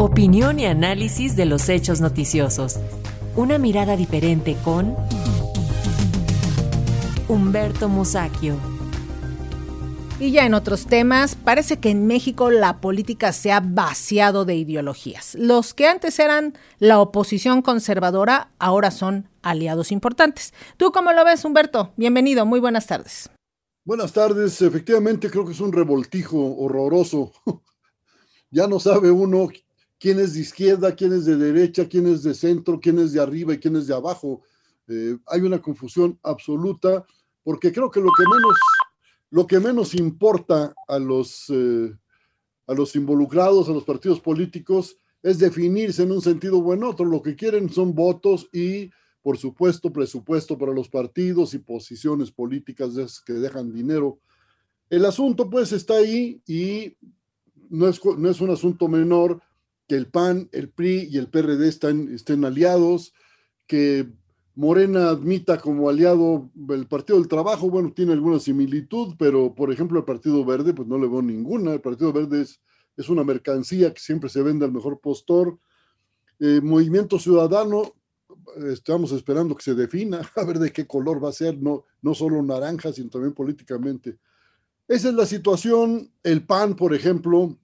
Opinión y análisis de los hechos noticiosos. Una mirada diferente con Humberto Musacchio. Y ya en otros temas, parece que en México la política se ha vaciado de ideologías. Los que antes eran la oposición conservadora ahora son aliados importantes. ¿Tú cómo lo ves, Humberto? Bienvenido, muy buenas tardes. Buenas tardes, efectivamente creo que es un revoltijo horroroso. Ya no sabe uno quién es de izquierda, quién es de derecha, quién es de centro, quién es de arriba y quién es de abajo. Eh, hay una confusión absoluta porque creo que lo que menos, lo que menos importa a los, eh, a los involucrados, a los partidos políticos, es definirse en un sentido o en otro. Lo que quieren son votos y, por supuesto, presupuesto para los partidos y posiciones políticas que dejan dinero. El asunto, pues, está ahí y no es, no es un asunto menor que el PAN, el PRI y el PRD estén aliados, que Morena admita como aliado el Partido del Trabajo, bueno, tiene alguna similitud, pero por ejemplo el Partido Verde, pues no le veo ninguna. El Partido Verde es, es una mercancía que siempre se vende al mejor postor. Eh, Movimiento Ciudadano, estamos esperando que se defina, a ver de qué color va a ser, no, no solo naranja, sino también políticamente. Esa es la situación. El PAN, por ejemplo,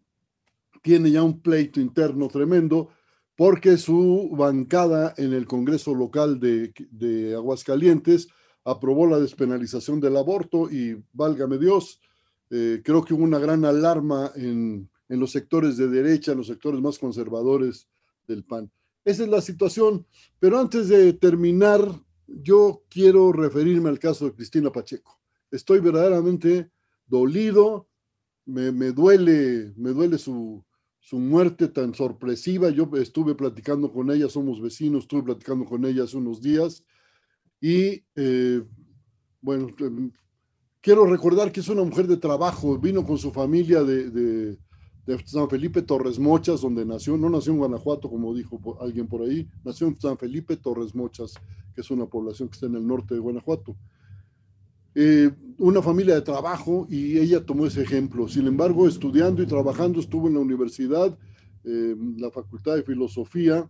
tiene ya un pleito interno tremendo porque su bancada en el Congreso local de, Aguascalientes aprobó la despenalización del aborto y válgame Dios, eh, creo que hubo una gran alarma en, en los sectores de derecha, en los sectores más conservadores del PAN. Esa es la situación, pero antes de terminar, yo quiero referirme al caso de Cristina Pacheco. Estoy verdaderamente dolido, me, me duele, me duele su, su muerte tan sorpresiva. Yo estuve platicando con ella, somos vecinos, estuve platicando con ella hace unos días y eh, bueno, em, quiero recordar que es una mujer de trabajo, vino con su familia de, de, San Felipe Torres Mochas, donde nació, no nació en Guanajuato, como dijo alguien por ahí, nació en San Felipe Torres Mochas, que es una población que está en el norte de Guanajuato. Eh, una familia de trabajo y ella tomó ese ejemplo. Sin embargo, estudiando y trabajando, estuvo en la universidad, eh, la Facultad de Filosofía,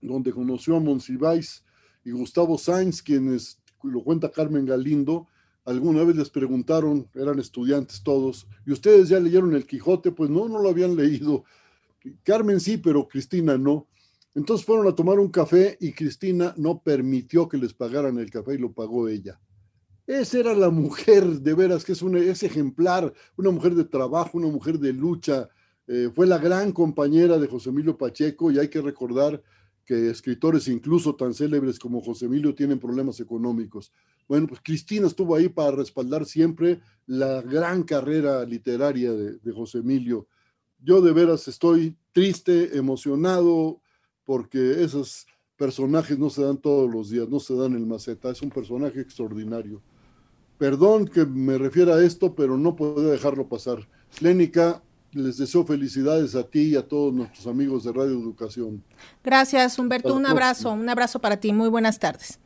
donde conoció a Monsiváis y Gustavo Sainz, quienes lo cuenta Carmen Galindo. Alguna vez les preguntaron, eran estudiantes todos, ¿y ustedes ya leyeron el Quijote? Pues no, no lo habían leído. Carmen sí, pero Cristina no. Entonces fueron a tomar un café y Cristina no permitió que les pagaran el café y lo pagó ella. Esa era la mujer, de veras, que es, una, es ejemplar, una mujer de trabajo, una mujer de lucha. Eh, fue la gran compañera de José Emilio Pacheco y hay que recordar que escritores incluso tan célebres como José Emilio tienen problemas económicos. Bueno, pues Cristina estuvo ahí para respaldar siempre la gran carrera literaria de, de José Emilio. Yo de veras estoy triste, emocionado, porque esos personajes no se dan todos los días, no se dan en maceta, es un personaje extraordinario. Perdón que me refiera a esto, pero no puedo dejarlo pasar. Clénica, les deseo felicidades a ti y a todos nuestros amigos de Radio Educación. Gracias, Humberto. Un abrazo, un abrazo para ti. Muy buenas tardes.